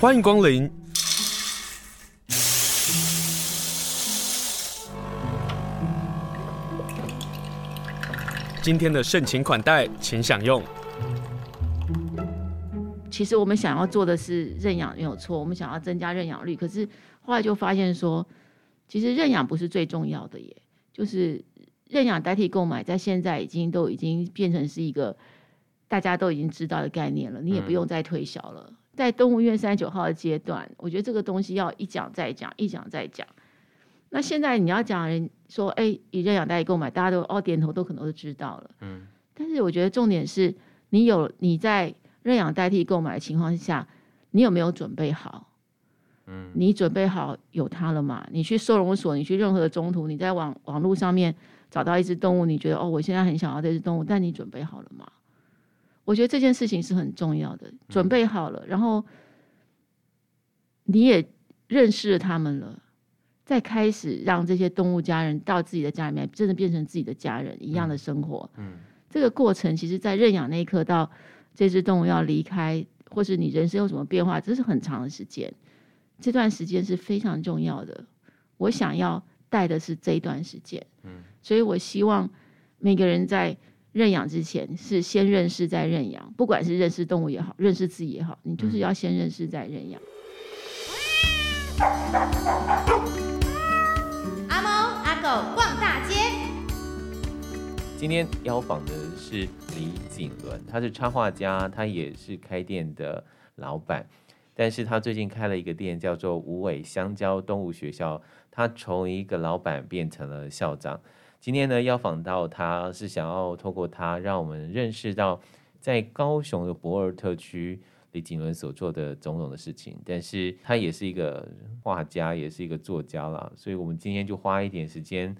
欢迎光临。今天的盛情款待，请享用。其实我们想要做的是认养没有错，我们想要增加认养率，可是后来就发现说，其实认养不是最重要的耶，就是认养代替购买，在现在已经都已经变成是一个大家都已经知道的概念了，你也不用再推销了。嗯、在动物医院三十九号的阶段，我觉得这个东西要一讲再讲，一讲再讲。那现在你要讲人说，哎，以认养代替购买，大家都哦点头都可能都知道了。嗯，但是我觉得重点是你有你在。认养代替购买的情况下，你有没有准备好？嗯，你准备好有它了吗？你去收容所，你去任何的中途，你在网网络上面找到一只动物，你觉得哦，我现在很想要这只动物，但你准备好了吗？我觉得这件事情是很重要的，准备好了，然后你也认识了他们了，再开始让这些动物家人到自己的家里面，真的变成自己的家人一样的生活。嗯，这个过程其实，在认养那一刻到。这只动物要离开，或是你人生有什么变化，这是很长的时间。这段时间是非常重要的。我想要带的是这一段时间，嗯，所以我希望每个人在认养之前是先认识再认养，不管是认识动物也好，认识自己也好，你就是要先认识再认养。阿猫阿狗逛大街。今天邀访的是李景伦，他是插画家，他也是开店的老板，但是他最近开了一个店，叫做无尾香蕉动物学校。他从一个老板变成了校长。今天呢，邀访到他是想要透过他，让我们认识到在高雄的博尔特区李景伦所做的种种的事情。但是他也是一个画家，也是一个作家啦，所以我们今天就花一点时间，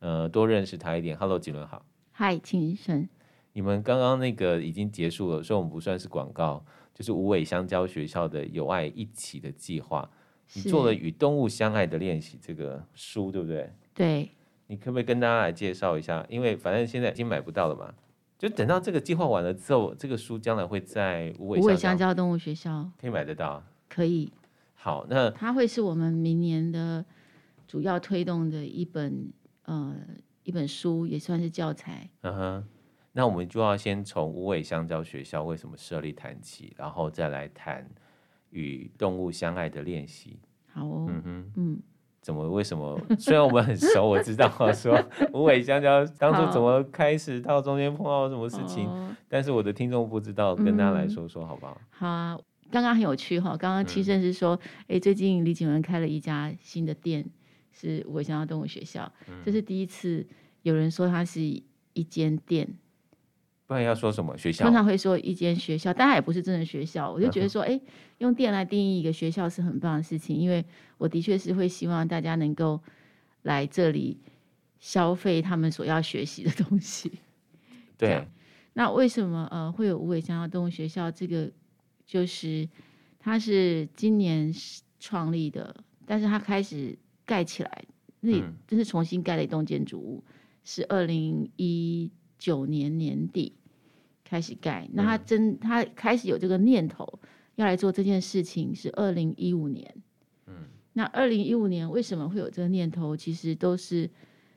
呃，多认识他一点。Hello，景伦好。嗨，秦医生。你们刚刚那个已经结束了，所以我们不算是广告，就是无尾香蕉学校的有爱一起的计划。你做了与动物相爱的练习这个书，对不对？对。你可不可以跟大家来介绍一下？因为反正现在已经买不到了嘛，就等到这个计划完了之后，这个书将来会在无尾香蕉，香蕉动物学校可以买得到。可以。好，那它会是我们明年的主要推动的一本呃。一本书也算是教材。嗯哼，那我们就要先从无尾香蕉学校为什么设立谈起，然后再来谈与动物相爱的练习。好哦。嗯哼，嗯，怎么？为什么？虽然我们很熟，我知道 说无尾香蕉当初怎么开始，到中间碰到什么事情，但是我的听众不知道，跟大家来说说好不好？嗯、好啊，刚刚很有趣哈。刚刚七胜是说，哎、嗯，最近李景文开了一家新的店。是无尾香蕉动物学校，嗯、这是第一次有人说它是一间店，不然要说什么学校？通常会说一间学校，但它也不是真的学校。我就觉得说，哎、用电来定义一个学校是很棒的事情，因为我的确是会希望大家能够来这里消费他们所要学习的东西。对，那为什么呃会有无尾香蕉动物学校？这个就是它是今年创立的，但是它开始。盖起来，那真是重新盖了一栋建筑物，嗯、是二零一九年年底开始盖。那他真他开始有这个念头要来做这件事情，是二零一五年。嗯，那二零一五年为什么会有这个念头？其实都是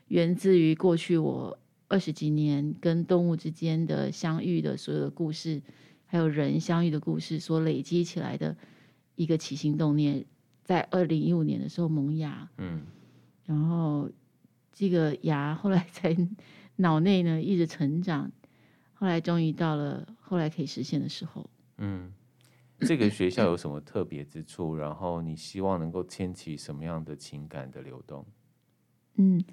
源自于过去我二十几年跟动物之间的相遇的所有的故事，还有人相遇的故事所累积起来的一个起心动念。在二零一五年的时候萌芽，嗯，然后这个芽后来在脑内呢一直成长，后来终于到了后来可以实现的时候。嗯，这个学校有什么特别之处？然后你希望能够牵起什么样的情感的流动？嗯，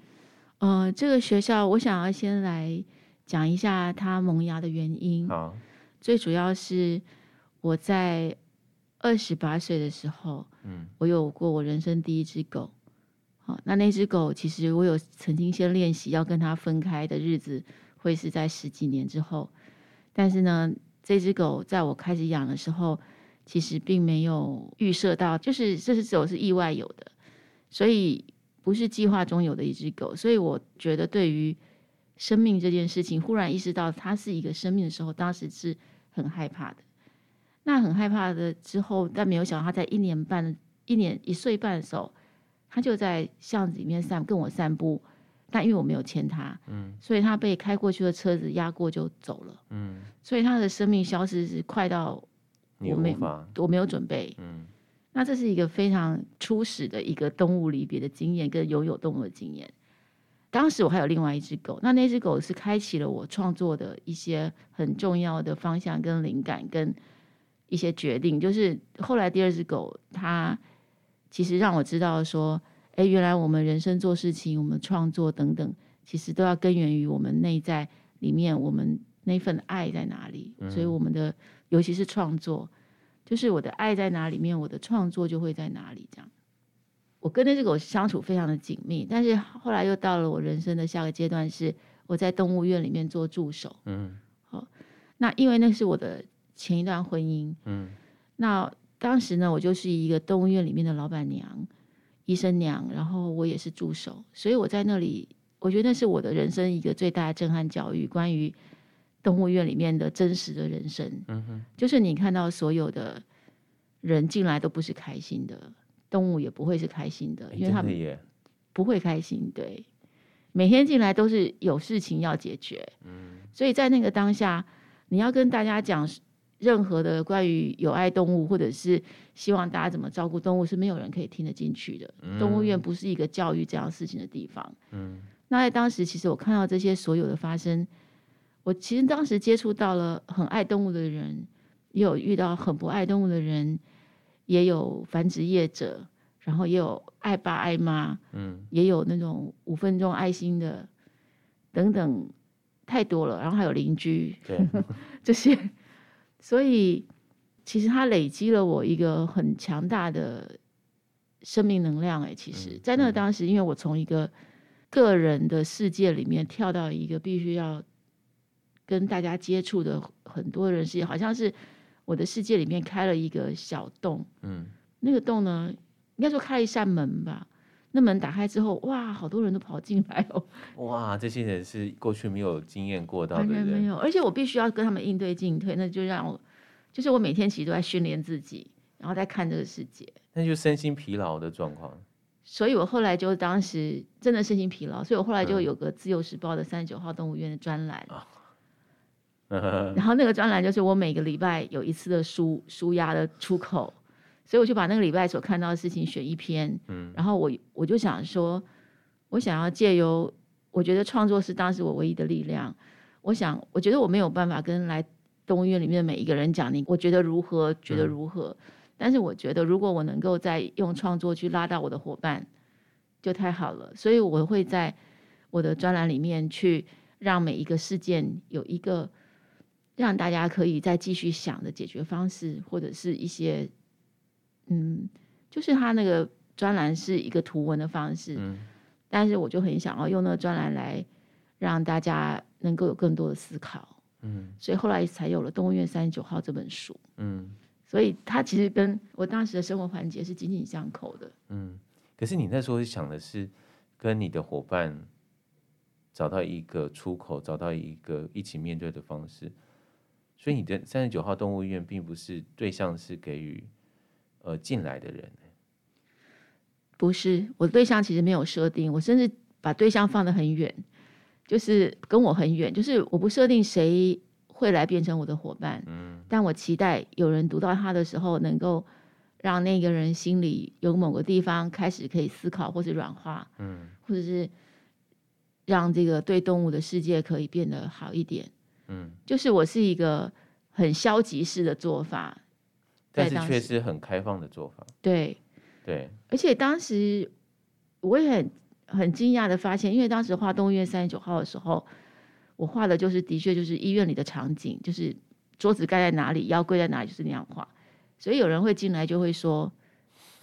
呃，这个学校我想要先来讲一下它萌芽的原因。好，最主要是我在。二十八岁的时候，嗯，我有过我人生第一只狗，好，那那只狗其实我有曾经先练习要跟它分开的日子，会是在十几年之后，但是呢，这只狗在我开始养的时候，其实并没有预设到，就是这只狗是意外有的，所以不是计划中有的一只狗，所以我觉得对于生命这件事情，忽然意识到它是一个生命的时候，当时是很害怕的。那很害怕的之后，但没有想到它在一年半、一年一岁半的时候，他就在巷子里面散跟我散步。但因为我没有牵他，嗯，所以他被开过去的车子压过就走了，嗯，所以他的生命消失是快到我没我没有准备，嗯，那这是一个非常初始的一个动物离别的经验跟拥有动物的经验。当时我还有另外一只狗，那那只狗是开启了我创作的一些很重要的方向跟灵感跟一些决定，就是后来第二只狗，它其实让我知道说。哎，原来我们人生做事情，我们创作等等，其实都要根源于我们内在里面，我们那份爱在哪里。嗯、所以我们的，尤其是创作，就是我的爱在哪里面，我的创作就会在哪里。这样，我跟那只狗相处非常的紧密，但是后来又到了我人生的下个阶段，是我在动物园里面做助手。嗯，好，那因为那是我的前一段婚姻。嗯，那当时呢，我就是一个动物园里面的老板娘。医生娘，然后我也是助手，所以我在那里，我觉得那是我的人生一个最大的震撼教育，关于动物园里面的真实的人生。嗯哼，就是你看到所有的人进来都不是开心的，动物也不会是开心的，因为他们不会开心。对，每天进来都是有事情要解决。嗯，所以在那个当下，你要跟大家讲。任何的关于有爱动物，或者是希望大家怎么照顾动物，是没有人可以听得进去的。嗯、动物园不是一个教育这样事情的地方。嗯，那在当时，其实我看到这些所有的发生，我其实当时接触到了很爱动物的人，也有遇到很不爱动物的人，也有繁殖业者，然后也有爱爸爱妈，嗯，也有那种五分钟爱心的等等，太多了。然后还有邻居，对这些。所以，其实它累积了我一个很强大的生命能量。哎，其实，在那个当时，因为我从一个个人的世界里面跳到一个必须要跟大家接触的很多人世界，好像是我的世界里面开了一个小洞。嗯，那个洞呢，应该说开了一扇门吧。那门打开之后，哇，好多人都跑进来哦！哇，这些人是过去没有经验过到的人，没有。而且我必须要跟他们应对进退，那就让我，就是我每天其实都在训练自己，然后在看这个世界。那就身心疲劳的状况。所以我后来就当时真的身心疲劳，所以我后来就有个《自由时报》的三十九号动物园的专栏。嗯、然后那个专栏就是我每个礼拜有一次的舒舒压的出口。所以我就把那个礼拜所看到的事情选一篇，嗯，然后我我就想说，我想要借由，我觉得创作是当时我唯一的力量。我想，我觉得我没有办法跟来动物园里面的每一个人讲，你我觉得如何，觉得如何。嗯，但是我觉得，如果我能够再用创作去拉到我的伙伴，就太好了。所以我会在我的专栏里面去让每一个事件有一个让大家可以再继续想的解决方式，或者是一些。嗯，就是他那个专栏是一个图文的方式，嗯，但是我就很想要用那个专栏来让大家能够有更多的思考，嗯，所以后来才有了《动物园三十九号》这本书，嗯，所以它其实跟我当时的生活环节是紧紧相扣的，嗯，可是你那时候想的是跟你的伙伴找到一个出口，找到一个一起面对的方式，所以你的三十九号动物医院并不是对象是给予。呃，进来的人不是我的对象，其实没有设定，我甚至把对象放得很远，就是跟我很远，就是我不设定谁会来变成我的伙伴，嗯，但我期待有人读到他的时候，能够让那个人心里有某个地方开始可以思考，或者软化，嗯，或者是让这个对动物的世界可以变得好一点，嗯，就是我是一个很消极式的做法。但是却是很开放的做法。对，对，而且当时我也很很惊讶的发现，因为当时画动物园三十九号的时候，我画的就是的确就是医院里的场景，就是桌子盖在哪里，腰跪在哪里，就是那样画。所以有人会进来就会说：“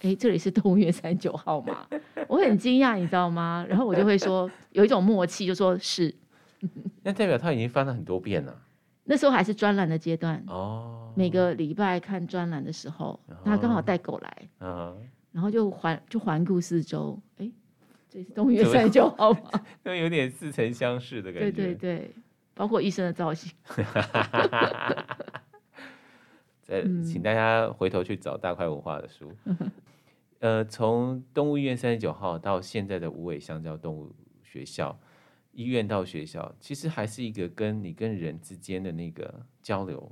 哎，这里是动物园三十九号吗？”我很惊讶，你知道吗？然后我就会说有一种默契，就说是。那代表他已经翻了很多遍了。那时候还是专栏的阶段哦，每个礼拜看专栏的时候，他刚好带狗来，然后就环就环顾四周，哎，这是动物园三十九号吗？都有点似曾相识的感觉。对对对，包括医生的造型。再请大家回头去找大块文化的书。嗯、呃，从动物医院三十九号到现在的无尾香蕉动物学校，医院到学校，其实还是一个跟你跟人之间的那个交流，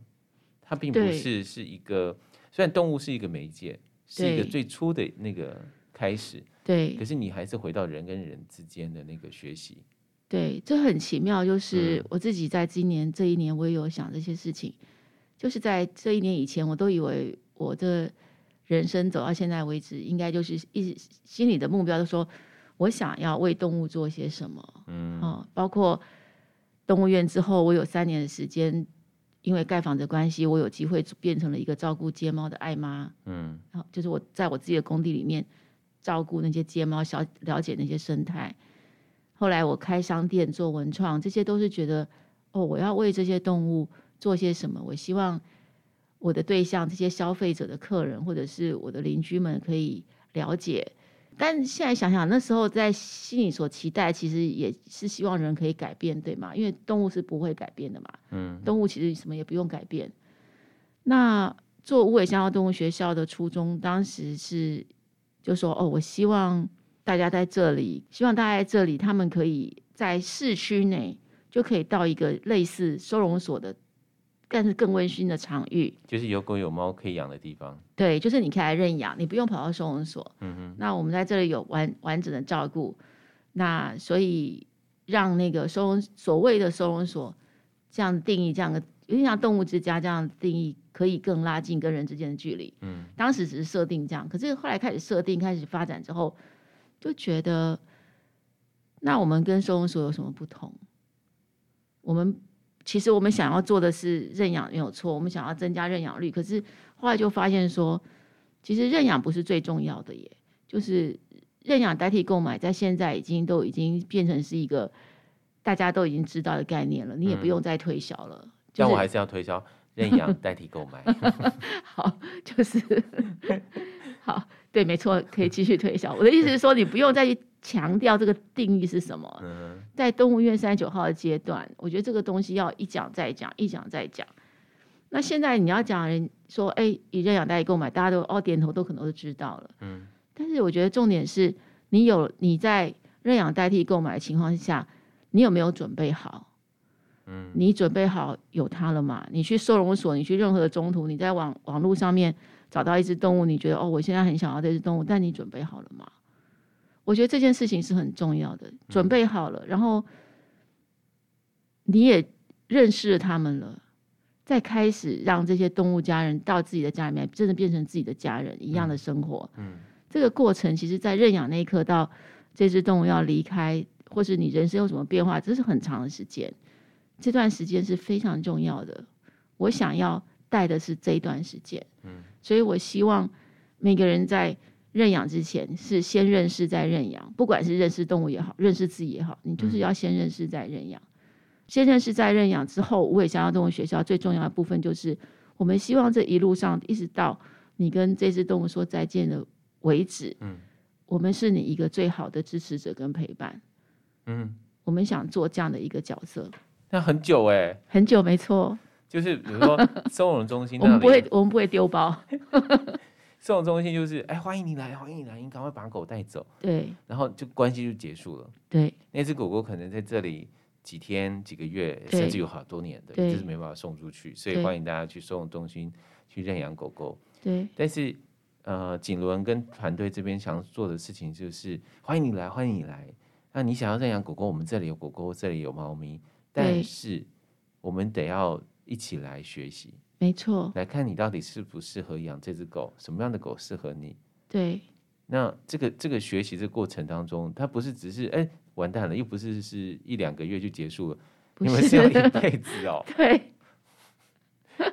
它并不是是一个，虽然动物是一个媒介，是一个最初的那个开始，对，可是你还是回到人跟人之间的那个学习。对，这很奇妙。就是我自己在今年、嗯、这一年，我也有想这些事情。就是在这一年以前，我都以为我的人生走到现在为止，应该就是一直心里的目标，就说我想要为动物做些什么。嗯，哦，包括动物园之后，我有三年的时间，因为盖房的关系，我有机会变成了一个照顾街猫的爱妈。嗯，然后就是我在我自己的工地里面照顾那些街猫，小了解那些生态。后来我开商店做文创，这些都是觉得哦，我要为这些动物做些什么。我希望我的对象，这些消费者的客人，或者是我的邻居们可以了解。但现在想想，那时候在心里所期待，其实也是希望人可以改变，对吗？因为动物是不会改变的嘛。嗯，动物其实什么也不用改变。那做无尾香蕉动物学校的初衷，当时是就说哦，我希望。大家在这里，希望大家在这里，他们可以在市区内就可以到一个类似收容所的，但是更温馨的场域，就是有狗有猫可以养的地方。对，就是你可以来认养，你不用跑到收容所。嗯哼。那我们在这里有完完整的照顾，那所以让那个收容所谓的收容所这样定义，这样的有点像动物之家这样定义，可以更拉近跟人之间的距离。嗯。当时只是设定这样，可是后来开始设定，开始发展之后。就觉得，那我们跟收容所有什么不同？我们其实我们想要做的是认养没有错，我们想要增加认养率。可是后来就发现说，其实认养不是最重要的耶，就是认养代替购买，在现在已经都已经变成是一个大家都已经知道的概念了，你也不用再推销了。但我还是要推销认养代替购买。好，就是 好。对，没错，可以继续推销。我的意思是说，你不用再去强调这个定义是什么。在动物医院三十九号的阶段，我觉得这个东西要一讲再讲，一讲再讲。那现在你要讲人说，哎，以认养代替购买，大家都哦点头，都可能都知道了。嗯。但是我觉得重点是你有你在认养代替购买的情况下，你有没有准备好？嗯。你准备好有它了吗？你去收容所，你去任何的中途，你在网网络上面。找到一只动物，你觉得哦，我现在很想要这只动物，但你准备好了吗？我觉得这件事情是很重要的，准备好了，然后你也认识了他们了，再开始让这些动物家人到自己的家里面，真的变成自己的家人一样的生活。嗯，这个过程其实，在认养那一刻到这只动物要离开，或是你人生有什么变化，这是很长的时间。这段时间是非常重要的。我想要带的是这一段时间。嗯。所以我希望每个人在认养之前是先认识再认养，不管是认识动物也好，认识自己也好，你就是要先认识再认养。先认识再认养之后，我也想要动物学校最重要的部分就是，我们希望这一路上一直到你跟这只动物说再见的为止，嗯，我们是你一个最好的支持者跟陪伴，嗯，我们想做这样的一个角色。那很久哎、欸，很久没错。就是比如说 收容中心，我们不会，我们不会丢包。收容中心就是，哎，欢迎你来，欢迎你来，你赶快把狗带走。对，然后就关系就结束了。对，那只狗狗可能在这里几天、几个月，甚至有好多年的，就是没办法送出去，所以欢迎大家去收容中心去认养狗狗。对，但是呃，景伦跟团队这边想做的事情就是，欢迎你来，欢迎你来。那你想要认养狗狗，我们这里有狗狗，这里有猫咪，但是我们得要。一起来学习，没错，来看你到底适不适合养这只狗，什么样的狗适合你？对，那这个这个学习这个过程当中，它不是只是哎完蛋了，又不是是一两个月就结束了，你们是要一辈子哦。对。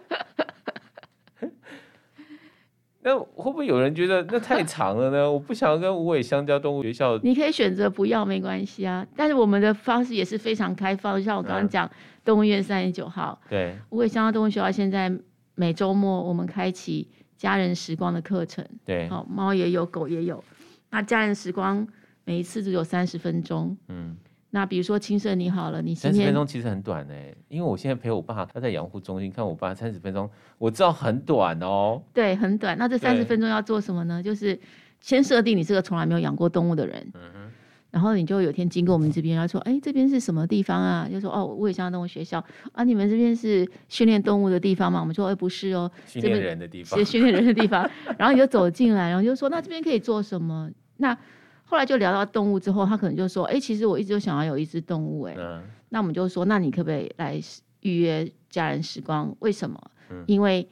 那会不会有人觉得那太长了呢？我不想要跟无尾香蕉动物学校。你可以选择不要，没关系啊。但是我们的方式也是非常开放，像我刚刚讲，动物园三十九号，对，无尾香蕉动物学校现在每周末我们开启家人时光的课程，对，好，猫也有，狗也有。那家人时光每一次只有三十分钟，嗯，那比如说青色你好了，你三十分钟其实很短呢，因为我现在陪我爸，他在养护中心看我爸三十分钟，我知道很短哦。对，很短。那这三十分钟要做什么呢？就是先设定你是个从来没有养过动物的人，嗯哼，然后你就有天经过我们这边，他说：“哎，这边是什么地方啊？”就说：“哦，无尾香蕉动物学校啊，你们这边是训练动物的地方吗？”我们说：“哎，不是哦，训练人的地方，是训练人的地方。”然后你就走进来，然后就说：“那这边可以做什么？”那后来就聊到动物之后，他可能就说：“哎、欸，其实我一直都想要有一只动物、欸，哎、嗯，那我们就说，那你可不可以来预约家人时光？为什么？嗯、因为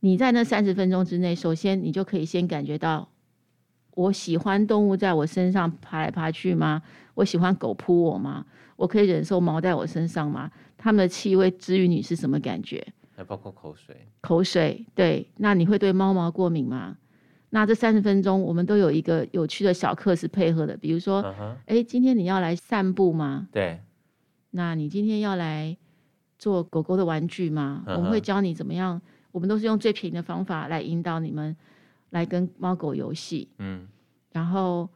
你在那三十分钟之内，首先你就可以先感觉到，我喜欢动物在我身上爬来爬去吗？我喜欢狗扑我吗？我可以忍受毛在我身上吗？它们的气味之于你是什么感觉？还包括口水，口水，对，那你会对猫毛过敏吗？”那这三十分钟，我们都有一个有趣的小课是配合的，比如说，哎、uh huh.，今天你要来散步吗？对。那你今天要来做狗狗的玩具吗？Uh huh. 我们会教你怎么样，我们都是用最便宜的方法来引导你们来跟猫狗游戏。嗯。然后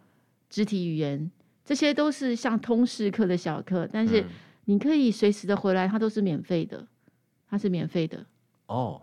肢体语言，这些都是像通识课的小课，但是你可以随时的回来，它都是免费的，它是免费的。哦。Oh.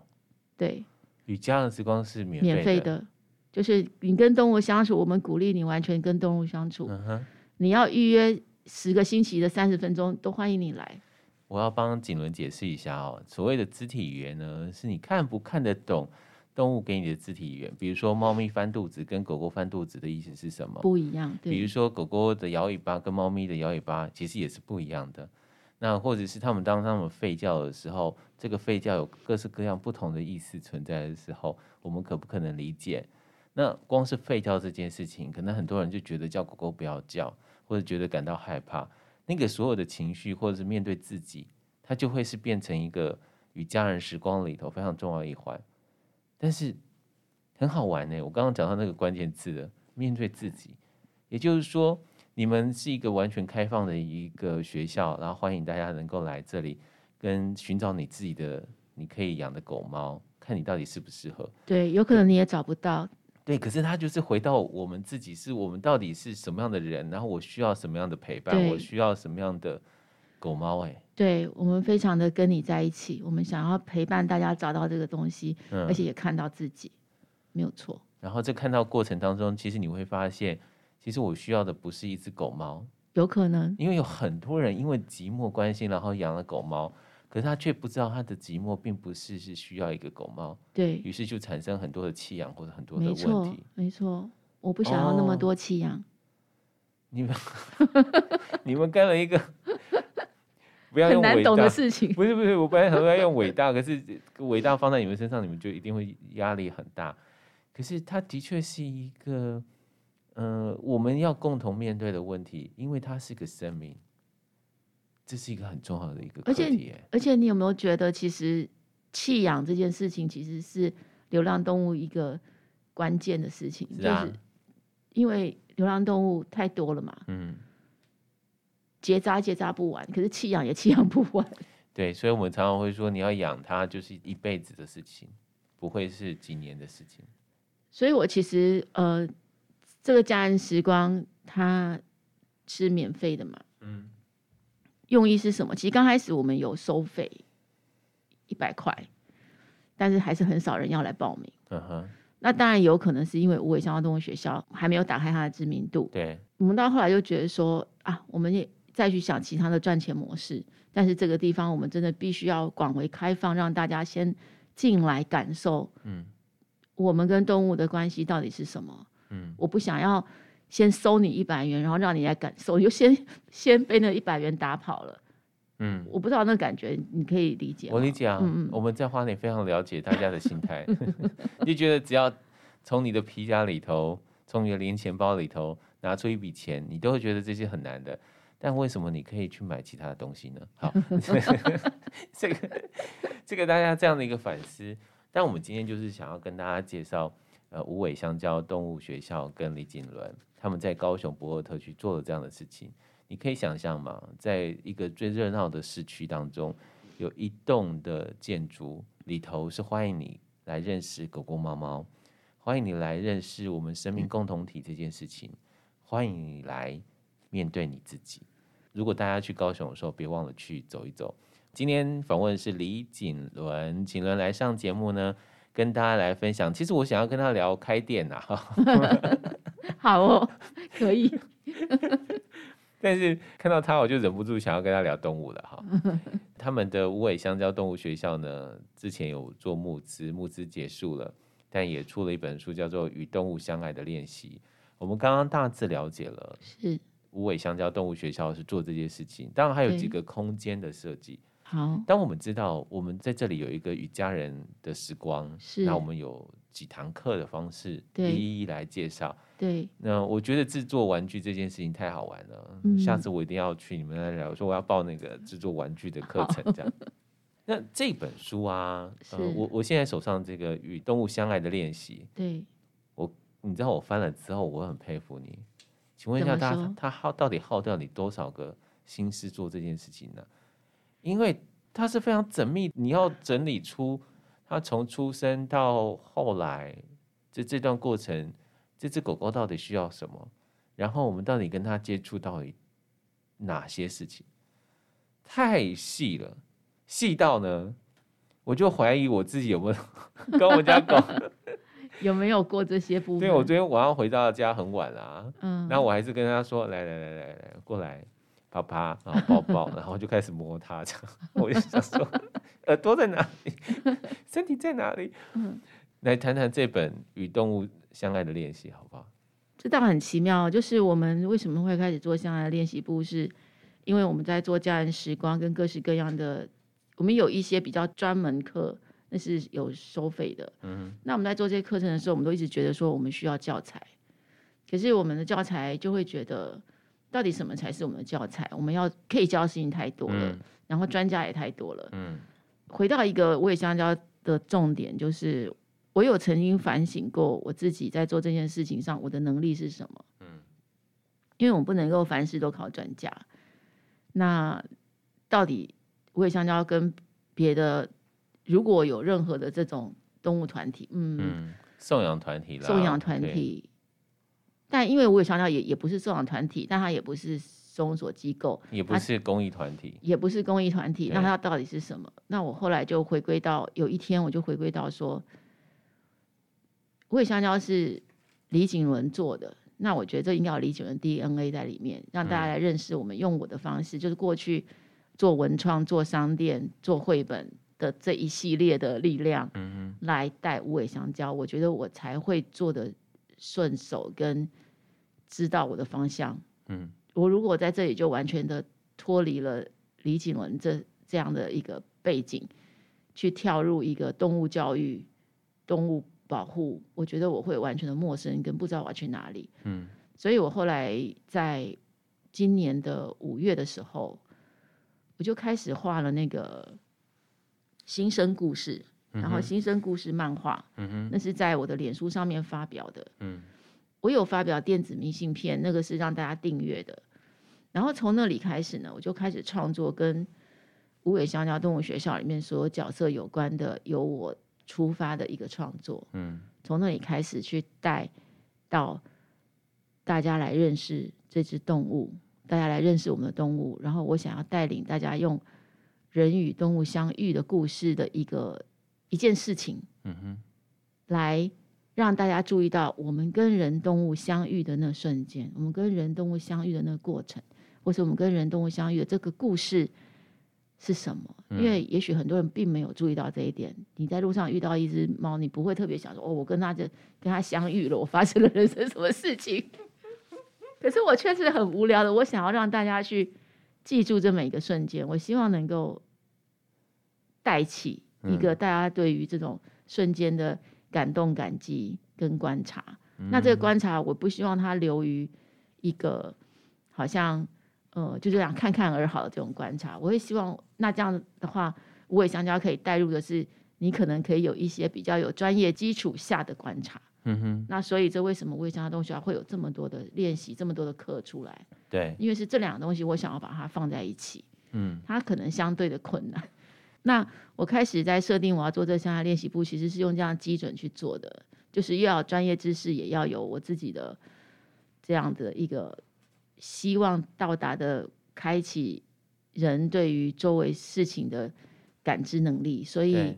对。与家人时光是免免费的。就是你跟动物相处，我们鼓励你完全跟动物相处。Uh huh. 你要预约十个星期的三十分钟，都欢迎你来。我要帮景伦解释一下哦，所谓的肢体语言呢，是你看不看得懂动物给你的肢体语言。比如说，猫咪翻肚子跟狗狗翻肚子的意思是什么？不一样。对。比如说，狗狗的摇尾巴跟猫咪的摇尾巴其实也是不一样的。那或者是他们当他们吠叫的时候，这个吠叫有各式各样不同的意思存在的时候，我们可不可能理解？那光是吠叫这件事情，可能很多人就觉得叫狗狗不要叫，或者觉得感到害怕。那个所有的情绪，或者是面对自己，它就会是变成一个与家人时光里头非常重要的一环。但是很好玩呢，我刚刚讲到那个关键字的面对自己，也就是说，你们是一个完全开放的一个学校，然后欢迎大家能够来这里，跟寻找你自己的你可以养的狗猫，看你到底适不适合。对，有可能你也找不到。对，可是他就是回到我们自己，是我们到底是什么样的人，然后我需要什么样的陪伴，我需要什么样的狗猫？哎，对，我们非常的跟你在一起，我们想要陪伴大家找到这个东西，嗯、而且也看到自己，没有错。然后在看到过程当中，其实你会发现，其实我需要的不是一只狗猫，有可能，因为有很多人因为寂寞关心，然后养了狗猫。可是他却不知道他的寂寞并不是是需要一个狗猫，对，于是就产生很多的弃养或者很多的问题。没错，没错，我不想要那么多弃养。哦、你们 你们干了一个不要用伟大很难懂的事情，不是不是，我本来想说要用伟大，可是伟大放在你们身上，你们就一定会压力很大。可是它的确是一个，呃，我们要共同面对的问题，因为它是个生命。这是一个很重要的一个课题，而且，而且你有没有觉得，其实弃养这件事情其实是流浪动物一个关键的事情，是啊、就是因为流浪动物太多了嘛，嗯，结扎结扎不完，可是弃养也弃养不完。对，所以我们常常会说，你要养它就是一辈子的事情，不会是几年的事情。所以我其实呃，这个家人时光它是免费的嘛，嗯。用意是什么？其实刚开始我们有收费一百块，但是还是很少人要来报名。嗯哼那当然有可能是因为无尾香蕉动物学校还没有打开它的知名度。对，我们到后来就觉得说啊，我们也再去想其他的赚钱模式。但是这个地方我们真的必须要广为开放，让大家先进来感受。嗯，我们跟动物的关系到底是什么？嗯，我不想要。先收你一百元，然后让你来感受，就先先被那一百元打跑了。嗯，我不知道那感觉，你可以理解？我理解啊。嗯嗯，我们在花莲非常了解大家的心态，就觉得只要从你的皮夹里头，从你的零钱包里头拿出一笔钱，你都会觉得这些很难的。但为什么你可以去买其他的东西呢？好，这个这个大家这样的一个反思。但我们今天就是想要跟大家介绍。呃，无尾香蕉动物学校跟李景伦他们在高雄博尔特区做了这样的事情，你可以想象吗？在一个最热闹的市区当中，有一栋的建筑里头是欢迎你来认识狗狗、猫猫，欢迎你来认识我们生命共同体这件事情，欢迎你来面对你自己。如果大家去高雄的时候，别忘了去走一走。今天访问是李锦伦，锦伦来上节目呢，跟大家来分享。其实我想要跟他聊开店呐，好哦，可以。但是看到他，我就忍不住想要跟他聊动物了哈。他们的无尾香蕉动物学校呢，之前有做募资，募资结束了，但也出了一本书，叫做《与动物相爱的练习》。我们刚刚大致了解了，是无尾香蕉动物学校是做这件事情，当然还有几个空间的设计。好，当我们知道我们在这里有一个与家人的时光，是那我们有几堂课的方式，对一一来介绍。对，那我觉得制作玩具这件事情太好玩了，嗯、下次我一定要去你们那聊，说我要报那个制作玩具的课程，这样。那这本书啊，呃、我我现在手上这个与动物相爱的练习，对，我你知道我翻了之后，我很佩服你。请问一下他，他他耗到底耗掉你多少个心思做这件事情呢？因为他是非常缜密，你要整理出他从出生到后来这这段过程。这只狗狗到底需要什么？然后我们到底跟它接触到底哪些事情？太细了，细到呢，我就怀疑我自己有没有 跟我家狗有没有过这些部分？对，我昨天晚上回到家很晚啊，嗯，然后我还是跟他说：“来来来来来，过来，啪啪，然后抱抱，然后就开始摸他。”这样，我就想说，耳朵在哪里？身体在哪里？嗯，来谈谈这本与动物相爱的练习，好不好？这倒很奇妙，就是我们为什么会开始做相爱的练习部，是因为我们在做家人时光跟各式各样的，我们有一些比较专门课，那是有收费的。嗯，那我们在做这些课程的时候，我们都一直觉得说我们需要教材，可是我们的教材就会觉得，到底什么才是我们的教材？我们要可以教的事情太多了，嗯，然后专家也太多了。嗯，回到一个我也香蕉的重点就是。我有曾经反省过我自己在做这件事情上，我的能力是什么？嗯，因为我不能够凡事都靠专家。那到底我也香蕉跟别的，如果有任何的这种动物团体，嗯，嗯，送养团体啦，送养团体，但因为无尾香蕉也也不是送养团体，但它也不是收容所机构，也不是公益团体，也不是公益团体，那它到底是什么？那我后来就回归到有一天，我就回归到说。我也香蕉是李景伦做的，那我觉得这应该有李景伦 DNA 在里面，让大家来认识我们。用我的方式，就是过去做文创、做商店、做绘本的这一系列的力量，嗯来带无尾香蕉。我觉得我才会做的顺手，跟知道我的方向。嗯，我如果在这里就完全的脱离了李景文这这样的一个背景，去跳入一个动物教育、动物。保护，我觉得我会完全的陌生，跟不知道我要去哪里。嗯，所以我后来在今年的五月的时候，我就开始画了那个新生故事，然后新生故事漫画，嗯哼，那是在我的脸书上面发表的。嗯，我有发表电子明信片，那个是让大家订阅的。然后从那里开始呢，我就开始创作跟无尾香蕉动物学校里面所有角色有关的，由我。出发的一个创作，嗯，从那里开始去带到大家来认识这只动物，大家来认识我们的动物，然后我想要带领大家用人与动物相遇的故事的一个一件事情，嗯哼，来让大家注意到我们跟人动物相遇的那瞬间，我们跟人动物相遇的那个过程，或是我们跟人动物相遇的这个故事。是什么？因为也许很多人并没有注意到这一点。你在路上遇到一只猫，你不会特别想说：“哦，我跟它就跟它相遇了，我发生了人生什么事情？” 可是我确实很无聊的，我想要让大家去记住这每一个瞬间。我希望能够带起一个大家对于这种瞬间的感动、感激跟观察。那这个观察，我不希望它流于一个好像。呃，就这样看看而好的这种观察，我会希望那这样的话，无尾香蕉可以带入的是，你可能可以有一些比较有专业基础下的观察。嗯哼。那所以这为什么无尾香蕉动物学校会有这么多的练习，这么多的课出来？对，因为是这两个东西，我想要把它放在一起。嗯。它可能相对的困难。那我开始在设定我要做这相爱练习部，其实是用这样的基准去做的，就是又要专业知识，也要有我自己的这样的一个。希望到达的开启人对于周围事情的感知能力，所以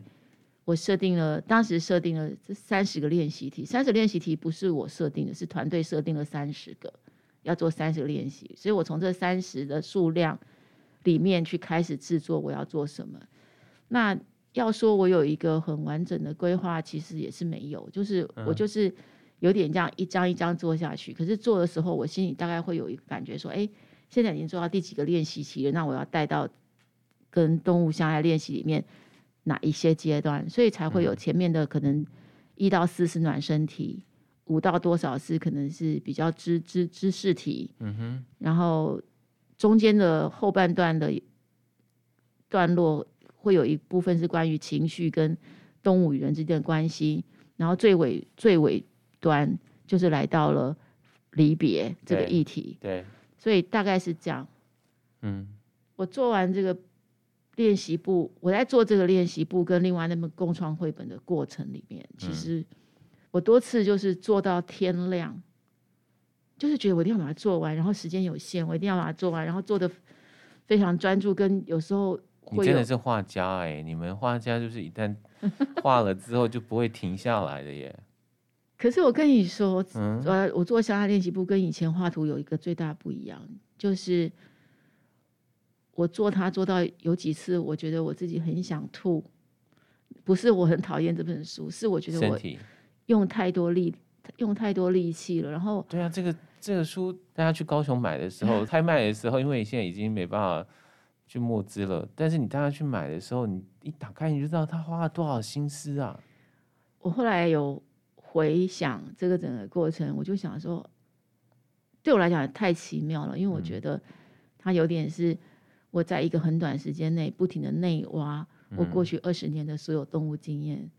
我设定了，当时设定了这三十个练习题，三十练习题不是我设定的，是团队设定了三十个，要做三十个练习，所以我从这三十的数量里面去开始制作我要做什么。那要说我有一个很完整的规划，其实也是没有，就是我就是有点这样一张一张做下去。可是做的时候，我心里大概会有一个感觉说，哎，现在已经做到第几个练习期了？那我要带到跟动物相爱练习里面哪一些阶段？所以才会有前面的可能一到四是暖身体，五到多少是可能是比较知知知识题，嗯哼，然后中间的后半段的段落。会有一部分是关于情绪跟动物与人之间的关系，然后最尾最尾端就是来到了离别这个议题。对，对，所以大概是这样。嗯，我做完这个练习簿，我在做这个练习簿跟另外那本共创绘本的过程里面，其实我多次就是做到天亮，就是觉得我一定要把它做完，然后时间有限，我一定要把它做完，然后做的非常专注，跟有时候。你真的是画家哎、欸！你们画家就是一旦 画了之后就不会停下来的耶。可是我跟你说，呃、嗯，我做相爱练习簿跟以前画图有一个最大不一样，就是我做它做到有几次，我觉得我自己很想吐。不是我很讨厌这本书，是我觉得我用太多力，用太多力气了。然后，对啊，这个这个书大家去高雄买的时候，太卖的时候，因为现在已经没办法。去募资了，但是你大家去买的时候，你一打开你就知道他花了多少心思啊！我后来有回想这个整个过程，我就想说，对我来讲太奇妙了，因为我觉得它有点是我在一个很短时间内不停的内挖我过去二十年的所有动物经验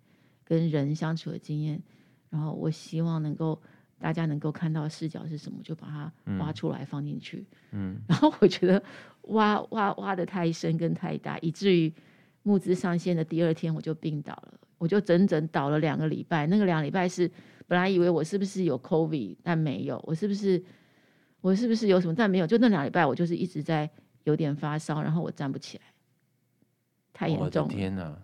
跟人相处的经验，然后我希望能够。大家能够看到视角是什么，就把它挖出来放进去。嗯，然后我觉得挖挖挖的太深跟太大，以至于募资上线的第二天我就病倒了，我就整整倒了两个礼拜。那个两个礼拜是本来以为我是不是有 COVID，但没有。我是不是我是不是有什么？但没有。就那两个礼拜，我就是一直在有点发烧，然后我站不起来，太严重了。我的天哪！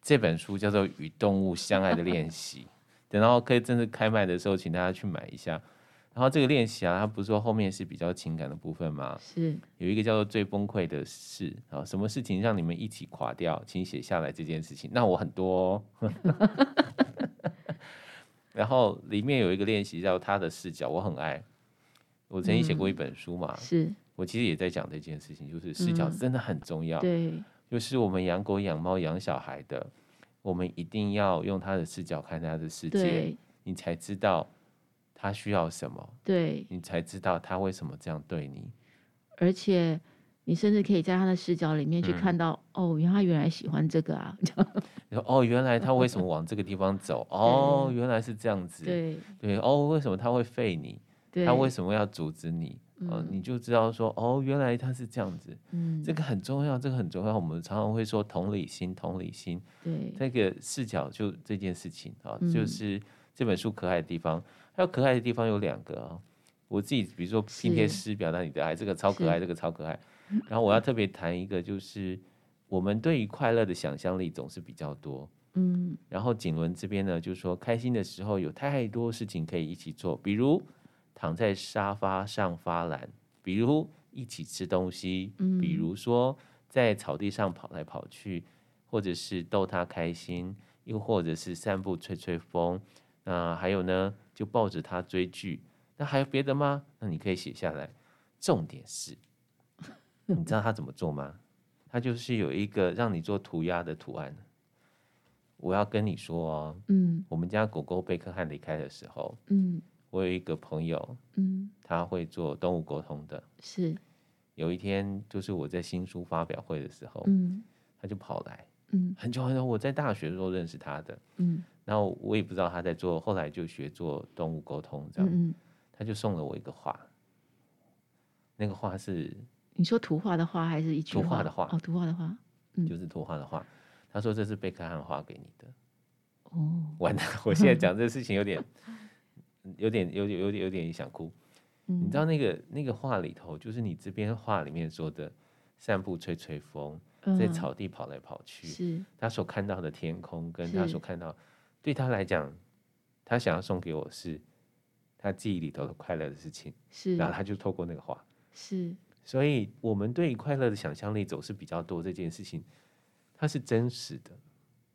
这本书叫做《与动物相爱的练习》。等到可以正式开卖的时候，请大家去买一下。然后这个练习啊，它不是说后面是比较情感的部分吗？是有一个叫做最崩溃的事啊，什么事情让你们一起垮掉？请写下来这件事情。那我很多哦。然后里面有一个练习叫他的视角，我很爱。我曾经写过一本书嘛，嗯、是我其实也在讲这件事情，就是视角真的很重要。嗯、对，就是我们养狗、养猫、养小孩的。我们一定要用他的视角看他的世界，你才知道他需要什么，对，你才知道他为什么这样对你。而且，你甚至可以在他的视角里面去看到，嗯、哦，原来他原来喜欢这个啊，你说哦，原来他为什么往这个地方走？哦，原来是这样子，对对，哦，为什么他会废你？他为什么要阻止你？哦，你就知道说，哦，原来他是这样子，嗯，这个很重要，这个很重要。我们常常会说同理心，同理心，对，这个视角就这件事情啊，就是这本书可爱的地方。还有可爱的地方有两个啊，我自己比如说拼贴诗表达你的爱，这个超可爱，这个超可爱。然后我要特别谈一个，就是我们对于快乐的想象力总是比较多，嗯。然后景伦这边呢，就是说开心的时候有太多事情可以一起做，比如。躺在沙发上发懒，比如一起吃东西，嗯、比如说在草地上跑来跑去，或者是逗他开心，又或者是散步吹吹风。那还有呢，就抱着他追剧。那还有别的吗？那你可以写下来。重点是，你知道他怎么做吗？他就是有一个让你做涂鸦的图案。我要跟你说哦，嗯，我们家狗狗贝克汉离开的时候，嗯。我有一个朋友，嗯，他会做动物沟通的。是，有一天，就是我在新书发表会的时候，嗯，他就跑来，嗯，很久很久，我在大学的时候认识他的，嗯，然后我也不知道他在做，后来就学做动物沟通，这样，嗯，他就送了我一个画，那个画是你说图画的画还是一句话？图画的画。哦，图画的画，嗯，就是图画的画。他说这是贝克汉画给你的，哦，完了，我现在讲这个事情有点。有点，有点，有点，有点想哭，嗯，你知道那个那个画里头，就是你这边画里面说的散步吹吹风，在草地跑来跑去，嗯、是。他所看到的天空，跟他所看到，对他来讲，他想要送给我是他记忆里头的快乐的事情，是，然后他就透过那个画，是，所以我们对快乐的想象力总是比较多，这件事情它是真实的，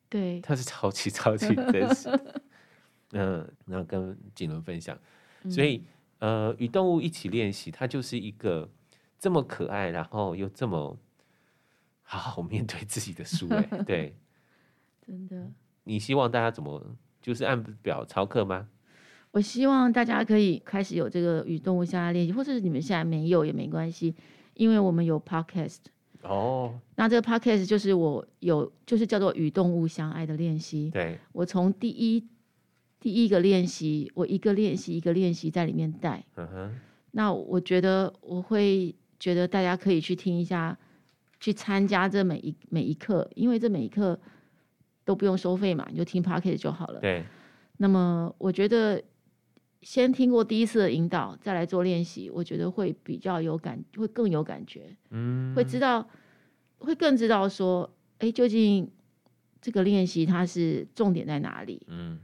对，它是超级超级真实的，嗯，那跟锦伦分享，所以、嗯、呃，与动物一起练习，它就是一个这么可爱，然后又这么。好好面对自己的书，哎，对，真的。你希望大家怎么就是按表操课吗？我希望大家可以开始有这个与动物相爱练习，或者是你们现在没有也没关系，因为我们有 podcast。哦，那这个 podcast 就是我有，就是叫做与动物相爱的练习。对，我从第一第一个练习，我一个练习一个练习在里面带。嗯哼。那我觉得我会觉得大家可以去听一下。去参加这每一每一课，因为这每一课都不用收费嘛，你就听 p o c k e t 就好了。对。那么我觉得先听过第一次的引导，再来做练习，我觉得会比较有感，会更有感觉。嗯。会知道，会更知道说，哎，究竟这个练习它是重点在哪里？嗯。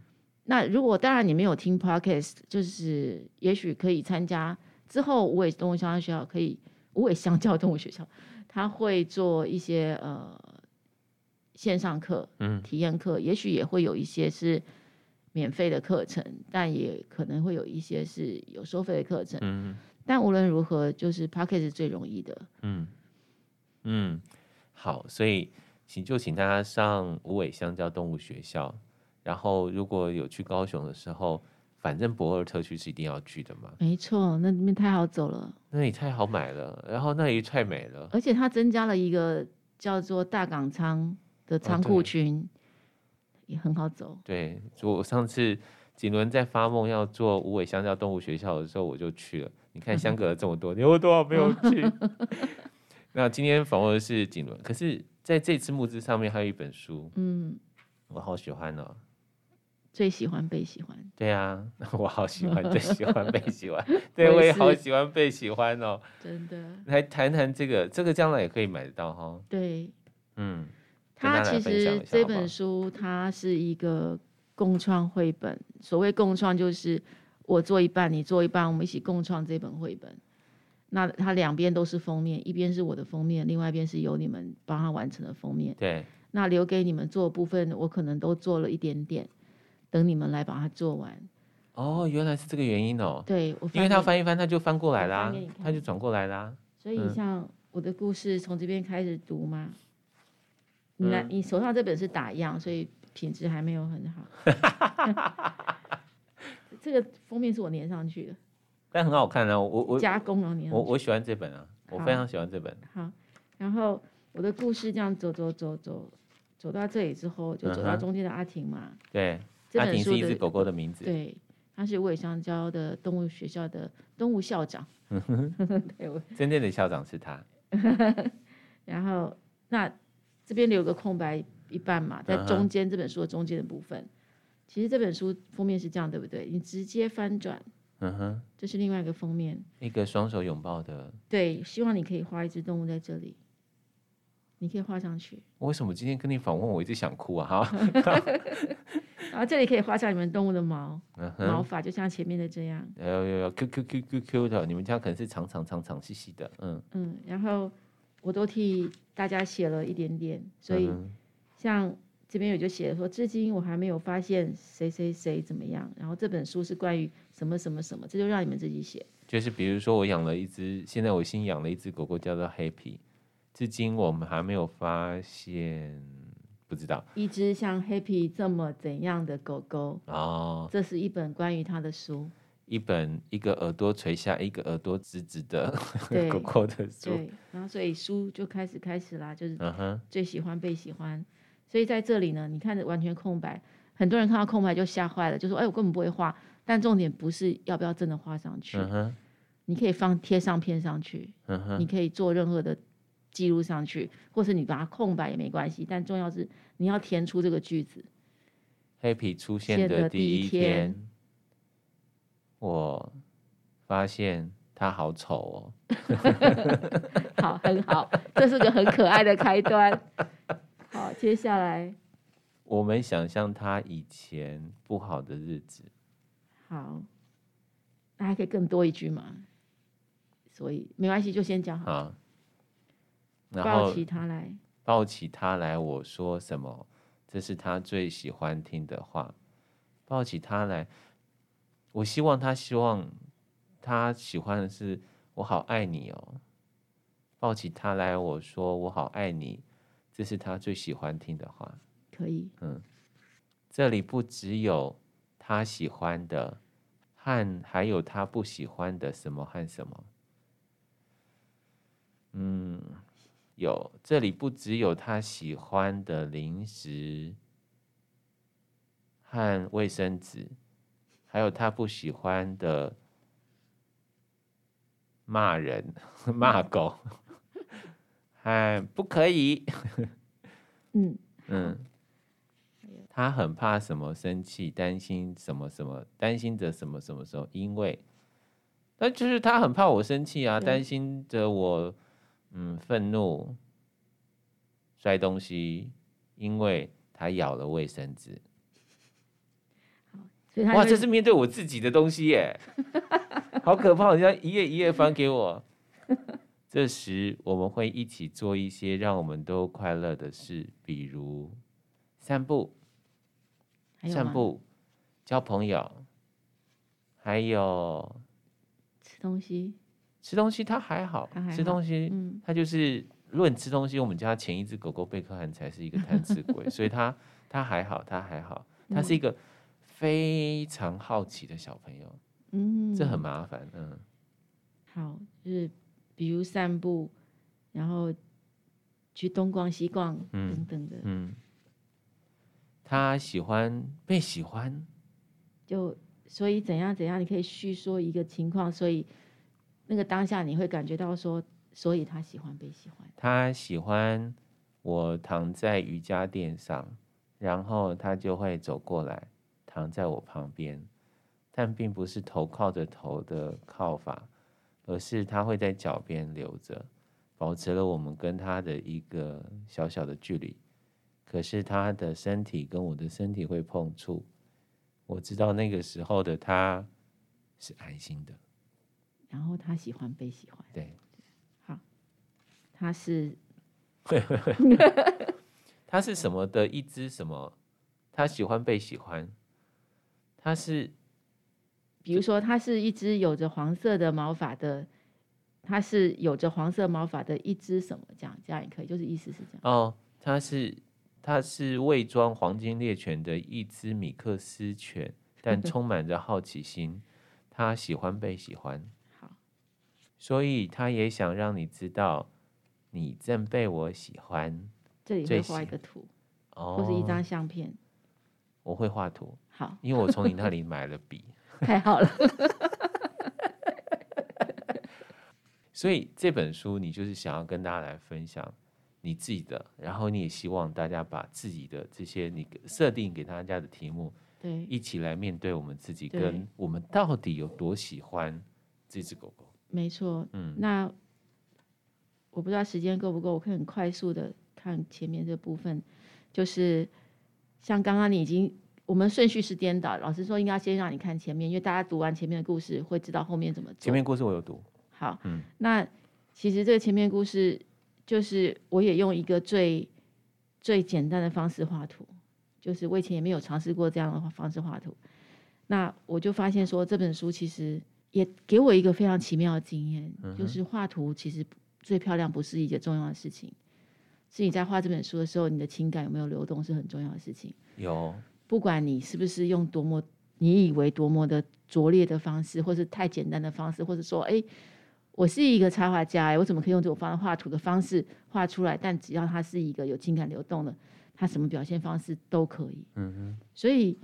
那如果当然你没有听 Podcast，就是也许可以参加之后无尾动物相爱学校，可以无尾香蕉动物学校。他会做一些呃线上课，嗯，体验课，也许也会有一些是免费的课程，但也可能会有一些是有收费的课程，嗯，但无论如何，就是 Podcast 是最容易的，嗯。嗯，好，所以请就请大家上无尾香蕉动物学校，然后如果有去高雄的时候。反正驳二特区是一定要去的嘛，没错，那里面太好走了，那里太好买了，然后那里太美了，而且它增加了一个叫做大港仓的仓库群，哦，也很好走。对，我上次锦纶在发梦要做无尾香蕉动物学校的时候，我就去了。你看相隔了这么多年，我多少没有去。那今天访问的是锦纶，可是在这次募资上面还有一本书，嗯，我好喜欢哦。最喜欢被喜欢，对啊，我好喜欢，最喜欢被喜欢，对，我也好喜欢被喜欢哦。真的，来谈谈这个，这个将来也可以买得到哈。对，嗯，它其实这本书它是一个共创绘本，所谓共创就是我做一半，你做一半，我们一起共创这本绘本。那它两边都是封面，一边是我的封面，另外一边是由你们帮他完成的封面。对，那留给你们做的部分，我可能都做了一点点。等你们来把它做完。哦，原来是这个原因哦。对，我因为他翻一翻，他就翻过来啦，他就转过来啦。所以像我的故事从这边开始读吗，嗯、你来，你手上这本是打样，所以品质还没有很好。这个封面是我粘上去的，但很好看啊！我我加工了粘。我我喜欢这本啊，我非常喜欢这本。好，然后我的故事这样走走走走。走到这里之后，就走到中间的阿婷嘛。嗯、对，阿婷是一只狗狗的名字。对，他是无尾香蕉的动物学校的动物校长。对，真正的校长是他。然后，那这边留个空白一半嘛，在中间这本书的中间的部分，其实这本书封面是这样，对不对？你直接翻转，嗯哼，这是另外一个封面，一个双手拥抱的。对，希望你可以画一只动物在这里。你可以画上去。我为什么今天跟你访问，我一直想哭啊？哈，然后这里可以画上你们动物的毛，嗯、毛发就像前面的这样。有有有，Q Q Q Q Q 的，你们家可能是长长长长细细的，嗯嗯。然后我都替大家写了一点点，所以像这边有就写了说，至今我还没有发现谁谁谁怎么样。然后这本书是关于什么什么什么，这就让你们自己写。就是比如说我养了一只，现在我新养了一只狗狗，叫做 Happy。至今我们还没有发现，不知道一只像 Happy 这么怎样的狗狗哦。这是一本关于它的书，一本一个耳朵垂下，一个耳朵直直的 狗狗的书。对，然后所以书就开始开始啦，就是最喜欢被喜欢。所以在这里呢，你看着完全空白，很多人看到空白就吓坏了，就说：“哎，我根本不会画。”但重点不是要不要真的画上去，你可以放贴上片上去，你可以做任何的。记录上去，或是你把它空白也没关系，但重要是你要填出这个句子。Happy 出现的第一天，我发现他好丑哦。好，很好，这是个很可爱的开端。好，接下来我们想象他以前不好的日子。好，那还可以更多一句吗？所以没关系，就先讲好。好，然后抱起他来，抱起他来，我说什么？这是他最喜欢听的话。抱起他来，我希望他希望他喜欢的是我好爱你哦。抱起他来，我说我好爱你，这是他最喜欢听的话。可以，嗯，这里不只有他喜欢的，和还有他不喜欢的什么和什么。嗯，有，这里不只有他喜欢的零食和卫生纸，还有他不喜欢的骂人、骂狗。哎，不可以。嗯嗯，他很怕什么生气，担心什么什么，担心着什么什么时候，因为，那就是他很怕我生气啊，担心着我，嗯，愤怒，摔东西，因为他咬了卫生纸。哇，这是面对我自己的东西耶，好可怕！你要一页一页翻给我。这时，我们会一起做一些让我们都快乐的事，比如散步、散步、交朋友，还有吃东西。吃东西他还好，还好吃东西，嗯，他就是论吃东西，我们家前一只狗狗贝克汉才是一个贪吃鬼，所以他他还好，他还好，他是一个非常好奇的小朋友，嗯，这很麻烦，嗯，好，就是。比如散步，然后去东逛西逛等等的。嗯，嗯，他喜欢被喜欢，就所以怎样怎样，你可以叙说一个情况，所以那个当下你会感觉到说，所以他喜欢被喜欢。他喜欢我躺在瑜伽垫上，然后他就会走过来躺在我旁边，但并不是头靠着头的靠法。而是他会在脚边留着，保持了我们跟他的一个小小的距离。可是他的身体跟我的身体会碰触，我知道那个时候的他是安心的。然后他喜欢被喜欢。对，好，他是，他是什么的一只什么？他喜欢被喜欢，他是。比如说，它是一只有着黄色的毛发的，它是有着黄色毛发的一只什么？这样这样也可以，就是意思是这样。哦，它是它是伪装黄金猎犬的一只米克斯犬，但充满着好奇心，它喜欢被喜欢。好，所以他也想让你知道，你正被我喜欢。这里会画一个图，哦，或是一张相片。我会画图。好，因为我从你那里买了笔。太好了，所以这本书你就是想要跟大家来分享你自己的，然后你也希望大家把自己的这些你设定给大家的题目，对，一起来面对我们自己，跟我们到底有多喜欢这只狗狗。没错，嗯，那我不知道时间够不够，我可以很快速的看前面这部分，就是像刚刚你已经。我们顺序是颠倒，老师说应该先让你看前面，因为大家读完前面的故事会知道后面怎么做。前面故事我有读。好，嗯，那其实这个前面故事就是我也用一个最最简单的方式画图，就是我以前也没有尝试过这样的方式画图。那我就发现说这本书其实也给我一个非常奇妙的经验，嗯、就是画图其实最漂亮不是一件重要的事情，是你在画这本书的时候，你的情感有没有流动是很重要的事情。有。不管你是不是用多么你以为多么的拙劣的方式，或是太简单的方式，或者说，哎，我是一个插画家，我怎么可以用这种方式画图的方式画出来？但只要它是一个有情感流动的，它什么表现方式都可以。嗯哼。所以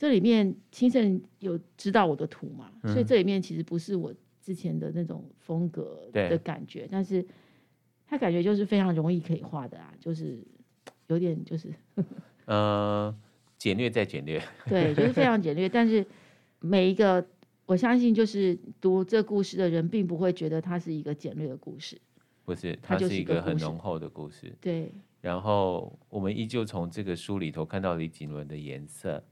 这里面清盛有知道我的图嘛？嗯、所以这里面其实不是我之前的那种风格的感觉，但是他感觉就是非常容易可以画的啊，就是有点就是，呃。简略再简略，对，就是非常简略。但是每一个，我相信，就是读这故事的人，并不会觉得它是一个简略的故事，不是，它是一个很浓厚的故事。对。然后我们依旧从这个书里头看到李瑾伦的颜色。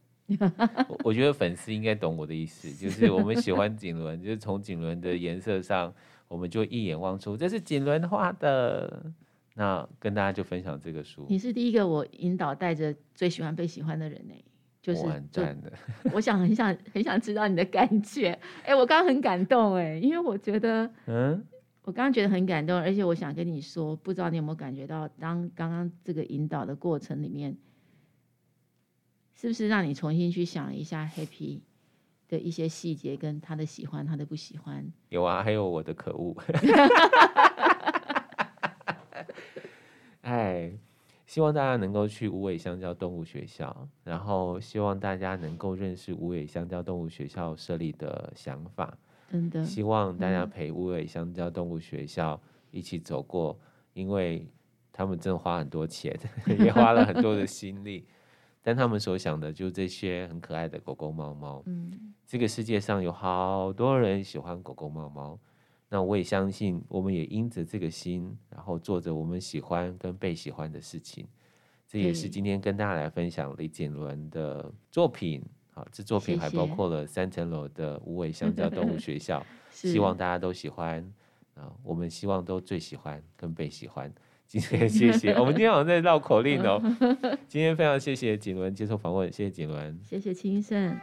我我觉得粉丝应该懂我的意思，就是我们喜欢锦纶，就是从锦纶的颜色上，我们就一眼望出这是锦纶画的。那跟大家就分享这个书。你是第一个我引导带着最喜欢被喜欢的人呢，就是我很赞的。我想很想很想知道你的感觉。哎，我刚刚很感动哎，因为我觉得，嗯，我刚刚觉得很感动，而且我想跟你说，不知道你有没有感觉到，当刚刚这个引导的过程里面，是不是让你重新去想一下 Happy 的一些细节，跟他的喜欢，他的不喜欢？有啊，还有我的可恶。哎，希望大家能够去无尾香蕉动物学校，然后希望大家能够认识无尾香蕉动物学校设立的想法。真的，希望大家陪无尾香蕉动物学校一起走过，因为他们真的花很多钱，也花了很多的心力，但他们所想的就是这些很可爱的狗狗猫猫。嗯，这个世界上有好多人喜欢狗狗猫猫。那我也相信，我们也因着这个心，然后做着我们喜欢跟被喜欢的事情。这也是今天跟大家来分享李瑾伦的作品。好，这作品还包括了三层楼的无尾香蕉动物学校，希望大家都喜欢。啊，我们希望都最喜欢跟被喜欢。今天 谢谢，我们今天好像在绕口令哦。今天非常谢谢景伦接受访问，谢谢景伦，谢谢清盛。